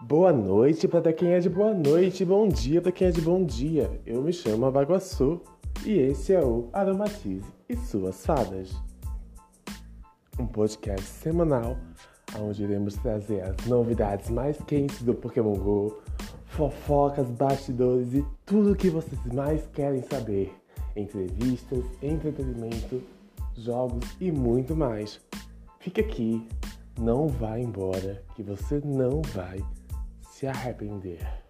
Boa noite para quem é de boa noite, bom dia para quem é de bom dia. Eu me chamo Abaguaçu e esse é o Aromatize e Suas Fadas. Um podcast semanal onde iremos trazer as novidades mais quentes do Pokémon GO, fofocas, bastidores e tudo o que vocês mais querem saber. Entrevistas, entretenimento, jogos e muito mais. Fique aqui, não vá embora, que você não vai see are helping there.